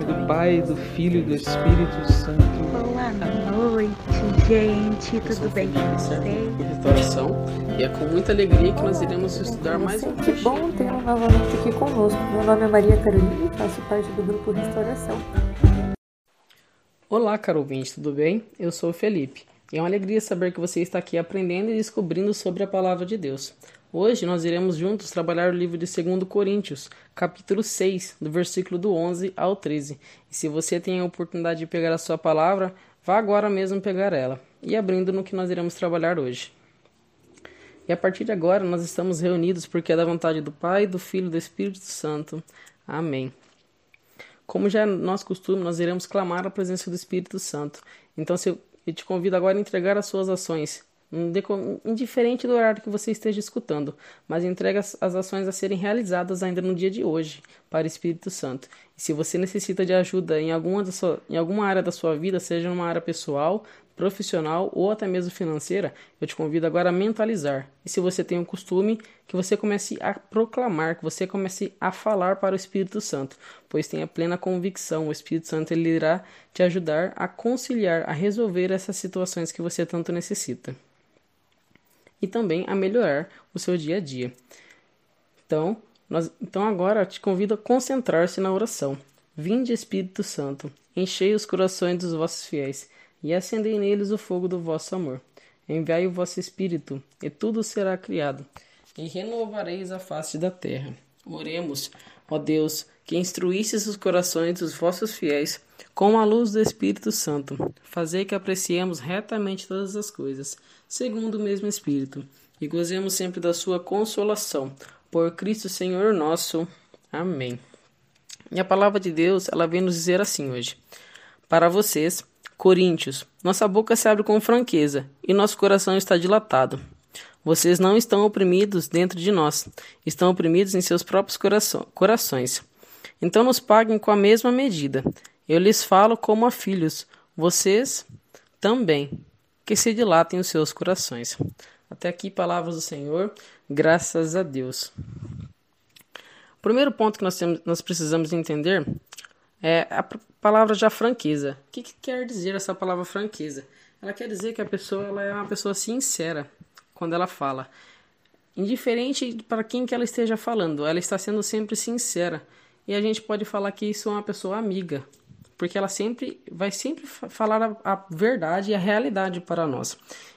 Nome do Pai, do Filho e do Espírito Santo. Boa noite, gente. Tudo bem com vocês? restauração e é com muita alegria que nós iremos estudar mais um Que bom tê-lo novamente aqui conosco. Meu nome é Maria Carolina e faço parte do grupo Restauração. Olá, caro ouvinte, tudo bem? Eu sou o Felipe é uma alegria saber que você está aqui aprendendo e descobrindo sobre a palavra de Deus. Hoje nós iremos juntos trabalhar o livro de 2 Coríntios, capítulo 6, do versículo do 11 ao 13. E se você tem a oportunidade de pegar a sua palavra, vá agora mesmo pegar ela e abrindo no que nós iremos trabalhar hoje. E a partir de agora nós estamos reunidos porque é da vontade do Pai, do Filho e do Espírito Santo. Amém. Como já é nosso costume, nós iremos clamar a presença do Espírito Santo. Então, se eu te convido agora a entregar as suas ações, indiferente do horário que você esteja escutando, mas entregue as, ações a serem realizadas ainda no dia de hoje para o Espírito Santo. E se você necessita de ajuda em alguma, sua, em alguma área da sua vida, seja numa área pessoal, profissional ou até mesmo financeira, eu te convido agora a mentalizar. E se você tem um costume, que você comece a proclamar, que você comece a falar para o Espírito Santo, pois tenha plena convicção, o Espírito Santo ele irá te ajudar a conciliar, a resolver essas situações que você tanto necessita. E também a melhorar o seu dia a dia. Então, nós, então agora te convido a concentrar-se na oração. Vinde Espírito Santo, enchei os corações dos vossos fiéis e acendei neles o fogo do vosso amor. Enviai o vosso Espírito, e tudo será criado, e renovareis a face da terra. Oremos, ó Deus, que instruístes os corações dos vossos fiéis com a luz do Espírito Santo. Fazei que apreciemos retamente todas as coisas, segundo o mesmo Espírito, e gozemos sempre da sua consolação. Por Cristo Senhor nosso. Amém. E a palavra de Deus, ela vem nos dizer assim hoje. Para vocês, Coríntios, nossa boca se abre com franqueza e nosso coração está dilatado. Vocês não estão oprimidos dentro de nós, estão oprimidos em seus próprios corações. Então nos paguem com a mesma medida. Eu lhes falo como a filhos, vocês também, que se dilatem os seus corações. Até aqui, palavras do Senhor, graças a Deus. O primeiro ponto que nós, temos, nós precisamos entender é a palavra já franqueza. O que, que quer dizer essa palavra franqueza? Ela quer dizer que a pessoa ela é uma pessoa sincera quando ela fala. Indiferente para quem que ela esteja falando, ela está sendo sempre sincera. E a gente pode falar que isso é uma pessoa amiga, porque ela sempre vai sempre fa- falar a, a verdade e a realidade para nós.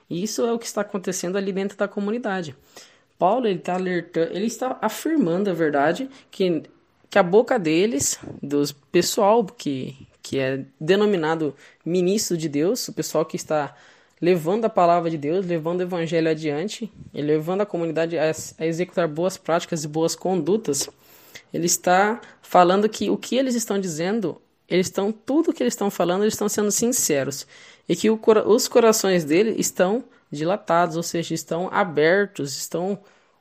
E isso é o que está acontecendo ali dentro da comunidade. Paulo ele está alertando, ele está afirmando a verdade que que a boca deles, dos pessoal que que é denominado ministro de Deus, o pessoal que está levando a palavra de Deus, levando o evangelho adiante, e levando a comunidade a, a executar boas práticas e boas condutas, ele está falando que o que eles estão dizendo, eles estão tudo que eles estão falando, eles estão sendo sinceros e que o os corações dele estão dilatados, ou seja, estão abertos, estão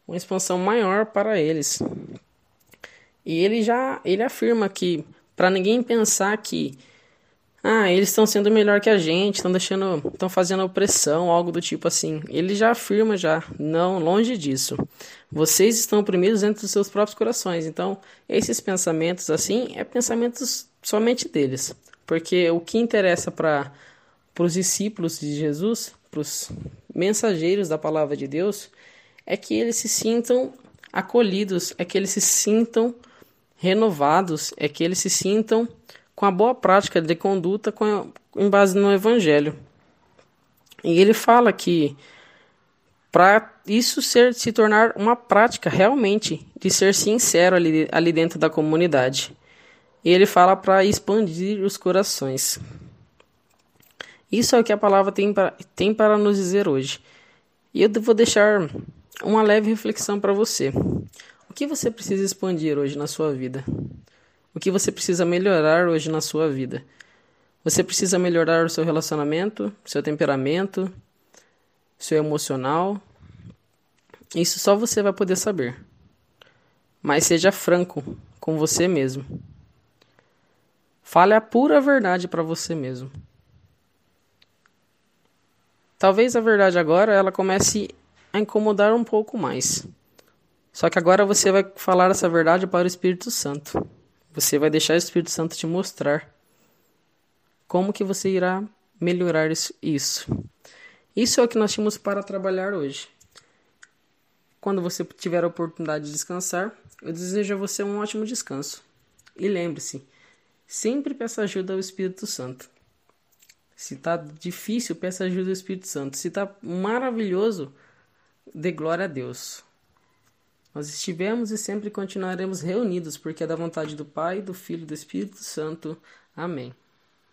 uma expansão maior para eles. E ele já ele afirma que para ninguém pensar que ah, eles estão sendo melhor que a gente, estão deixando, estão fazendo opressão, algo do tipo assim. Ele já afirma já, não, longe disso. Vocês estão oprimidos dentro dos seus próprios corações. Então, esses pensamentos assim, é pensamentos somente deles, porque o que interessa para para os discípulos de Jesus, para os mensageiros da palavra de Deus, é que eles se sintam acolhidos, é que eles se sintam renovados, é que eles se sintam com a boa prática de conduta em base no Evangelho. E ele fala que para isso ser se tornar uma prática realmente de ser sincero ali, ali dentro da comunidade. E ele fala para expandir os corações. Isso é o que a palavra tem para, tem para nos dizer hoje. E eu vou deixar uma leve reflexão para você. O que você precisa expandir hoje na sua vida? O que você precisa melhorar hoje na sua vida? Você precisa melhorar o seu relacionamento, seu temperamento, seu emocional, Isso só você vai poder saber. Mas seja franco com você mesmo. Fale a pura verdade para você mesmo. Talvez a verdade agora ela comece a incomodar um pouco mais. Só que agora você vai falar essa verdade para o Espírito Santo. Você vai deixar o Espírito Santo te mostrar como que você irá melhorar isso. Isso é o que nós tínhamos para trabalhar hoje. Quando você tiver a oportunidade de descansar, eu desejo a você um ótimo descanso. E lembre-se, sempre peça ajuda ao Espírito Santo. Se está difícil, peça ajuda ao Espírito Santo. Se está maravilhoso, dê glória a Deus. Nós estivemos e sempre continuaremos reunidos, porque é da vontade do Pai, do Filho e do Espírito Santo. Amém.